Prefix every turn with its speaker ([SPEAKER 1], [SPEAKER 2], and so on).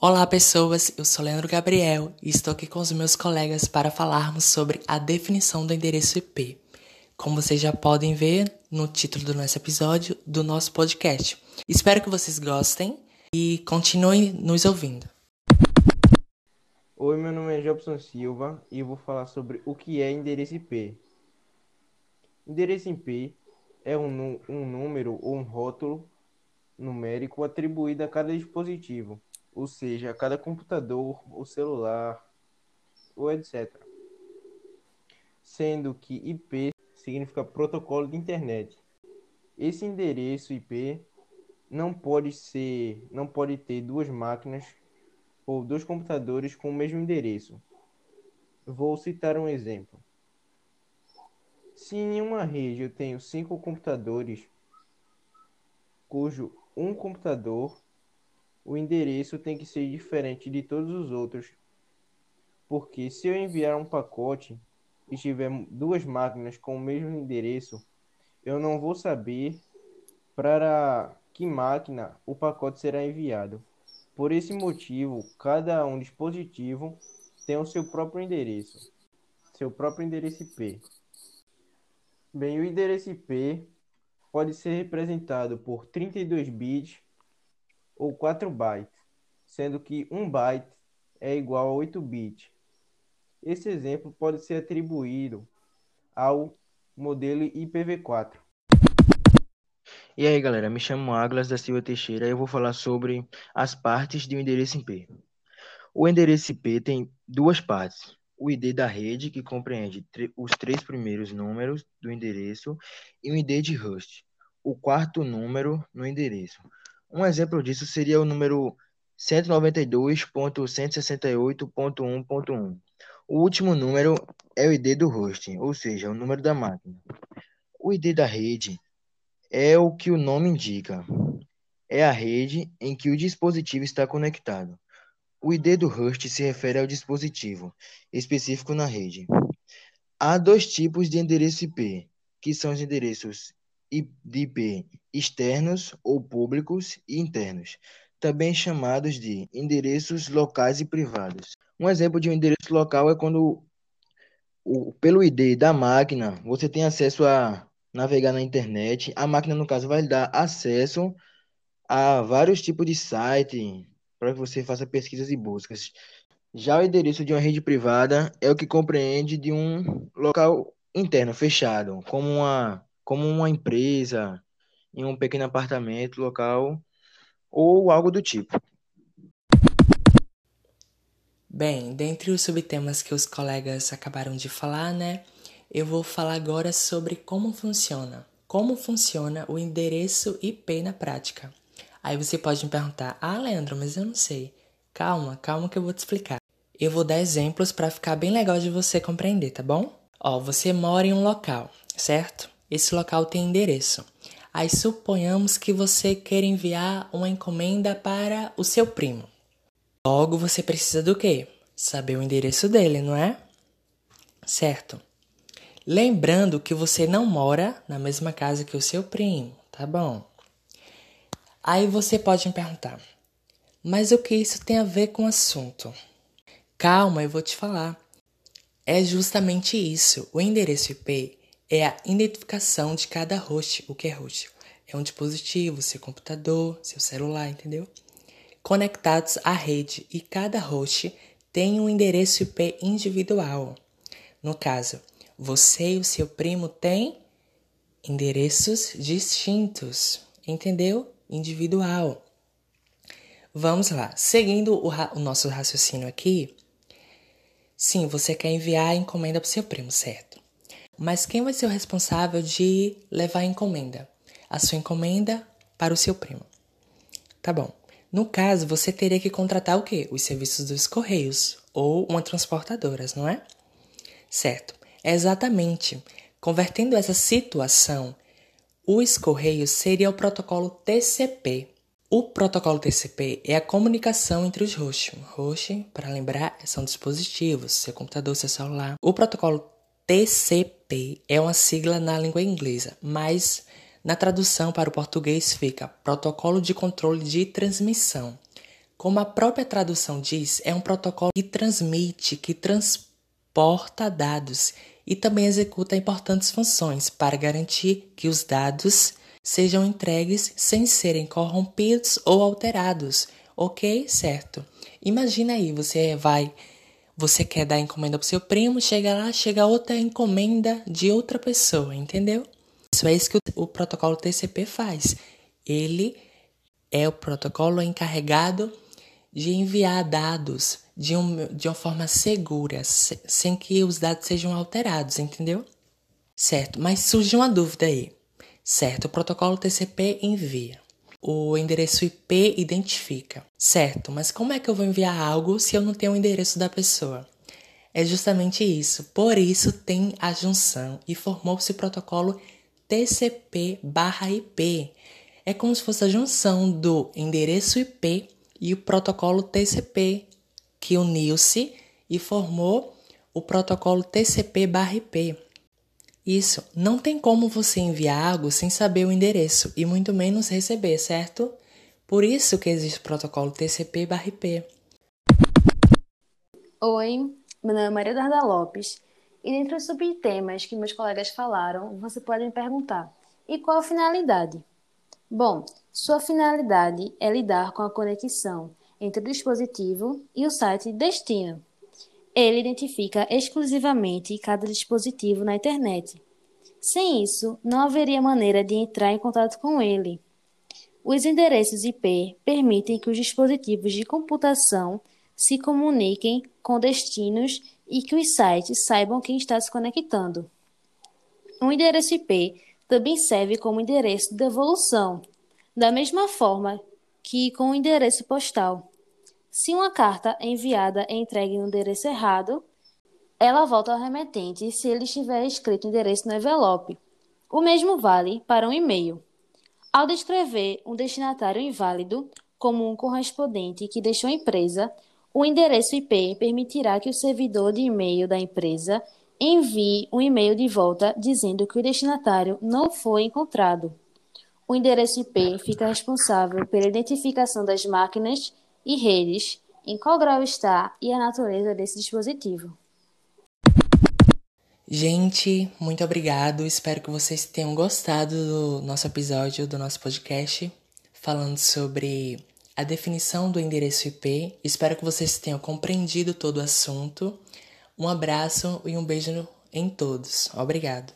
[SPEAKER 1] Olá, pessoas. Eu sou Leandro Gabriel e estou aqui com os meus colegas para falarmos sobre a definição do endereço IP. Como vocês já podem ver no título do nosso episódio do nosso podcast. Espero que vocês gostem e continuem nos ouvindo.
[SPEAKER 2] Oi, meu nome é Jobson Silva e eu vou falar sobre o que é endereço IP. Endereço IP é um, um número ou um rótulo numérico atribuído a cada dispositivo ou seja, cada computador, ou celular, ou etc. Sendo que IP significa protocolo de internet. Esse endereço IP não pode ser, não pode ter duas máquinas ou dois computadores com o mesmo endereço. Vou citar um exemplo. Se em uma rede eu tenho cinco computadores, cujo um computador o endereço tem que ser diferente de todos os outros. Porque se eu enviar um pacote e tiver duas máquinas com o mesmo endereço, eu não vou saber para que máquina o pacote será enviado. Por esse motivo, cada um dispositivo tem o seu próprio endereço, seu próprio endereço IP. Bem, o endereço IP pode ser representado por 32 bits ou 4 bytes, sendo que 1 byte é igual a 8 bits. Esse exemplo pode ser atribuído ao modelo IPv4.
[SPEAKER 3] E aí galera, me chamo Aglas da Silva Teixeira e eu vou falar sobre as partes de um endereço IP. O endereço IP tem duas partes. O ID da rede, que compreende os três primeiros números do endereço, e o ID de host, o quarto número no endereço. Um exemplo disso seria o número 192.168.1.1. O último número é o ID do host, ou seja, o número da máquina. O ID da rede é o que o nome indica. É a rede em que o dispositivo está conectado. O ID do host se refere ao dispositivo específico na rede. Há dois tipos de endereço IP, que são os endereços de IP externos ou públicos e internos, também chamados de endereços locais e privados. Um exemplo de um endereço local é quando o, pelo ID da máquina você tem acesso a navegar na internet. A máquina, no caso, vai dar acesso a vários tipos de site para que você faça pesquisas e buscas. Já o endereço de uma rede privada é o que compreende de um local interno, fechado, como uma como uma empresa, em um pequeno apartamento local ou algo do tipo.
[SPEAKER 1] Bem, dentre os subtemas que os colegas acabaram de falar, né, eu vou falar agora sobre como funciona. Como funciona o endereço IP na prática. Aí você pode me perguntar: "Ah, Leandro, mas eu não sei". Calma, calma que eu vou te explicar. Eu vou dar exemplos para ficar bem legal de você compreender, tá bom? Ó, você mora em um local, certo? Esse local tem endereço. Aí suponhamos que você quer enviar uma encomenda para o seu primo. Logo, você precisa do quê? Saber o endereço dele, não é? Certo. Lembrando que você não mora na mesma casa que o seu primo, tá bom? Aí você pode me perguntar: mas o que isso tem a ver com o assunto? Calma, eu vou te falar. É justamente isso. O endereço IP é a identificação de cada host. O que é host? É um dispositivo, seu computador, seu celular, entendeu? Conectados à rede e cada host tem um endereço IP individual. No caso, você e o seu primo têm endereços distintos, entendeu? Individual. Vamos lá, seguindo o, o nosso raciocínio aqui. Sim, você quer enviar a encomenda para o seu primo, certo? Mas quem vai ser o responsável de levar a encomenda? A sua encomenda para o seu primo. Tá bom. No caso, você teria que contratar o quê? Os serviços dos Correios ou uma transportadora, não é? Certo. Exatamente. Convertendo essa situação, os Correios seria o protocolo TCP. O protocolo TCP é a comunicação entre os hosts. Host, para lembrar, são dispositivos, seu computador, seu celular. O protocolo TCP é uma sigla na língua inglesa, mas na tradução para o português fica Protocolo de Controle de Transmissão. Como a própria tradução diz, é um protocolo que transmite, que transporta dados e também executa importantes funções para garantir que os dados sejam entregues sem serem corrompidos ou alterados. Ok? Certo. Imagina aí, você vai. Você quer dar encomenda pro seu primo, chega lá, chega outra encomenda de outra pessoa, entendeu? Isso é isso que o, o protocolo TCP faz. Ele é o protocolo encarregado de enviar dados de, um, de uma forma segura, se, sem que os dados sejam alterados, entendeu? Certo, mas surge uma dúvida aí. Certo, o protocolo TCP envia. O endereço IP identifica. Certo, mas como é que eu vou enviar algo se eu não tenho o endereço da pessoa? É justamente isso. Por isso tem a junção e formou-se o protocolo TCP/IP. É como se fosse a junção do endereço IP e o protocolo TCP, que uniu-se e formou o protocolo TCP/IP. Isso, não tem como você enviar algo sem saber o endereço e muito menos receber, certo? Por isso que existe o protocolo TCP/IP.
[SPEAKER 4] Oi, meu nome é Maria Darda Lopes e dentre os subtemas que meus colegas falaram, você pode me perguntar: e qual a finalidade? Bom, sua finalidade é lidar com a conexão entre o dispositivo e o site destino. Ele identifica exclusivamente cada dispositivo na internet. Sem isso, não haveria maneira de entrar em contato com ele. Os endereços IP permitem que os dispositivos de computação se comuniquem com destinos e que os sites saibam quem está se conectando. Um endereço IP também serve como endereço de devolução, da mesma forma que com o endereço postal. Se uma carta enviada é entregue no endereço errado, ela volta ao remetente se ele estiver escrito o endereço no envelope. O mesmo vale para um e-mail. Ao descrever um destinatário inválido como um correspondente que deixou a empresa, o endereço IP permitirá que o servidor de e-mail da empresa envie um e-mail de volta dizendo que o destinatário não foi encontrado. O endereço IP fica responsável pela identificação das máquinas e redes, em qual grau está e a natureza desse dispositivo.
[SPEAKER 1] Gente, muito obrigado. Espero que vocês tenham gostado do nosso episódio, do nosso podcast, falando sobre a definição do endereço IP. Espero que vocês tenham compreendido todo o assunto. Um abraço e um beijo em todos. Obrigado.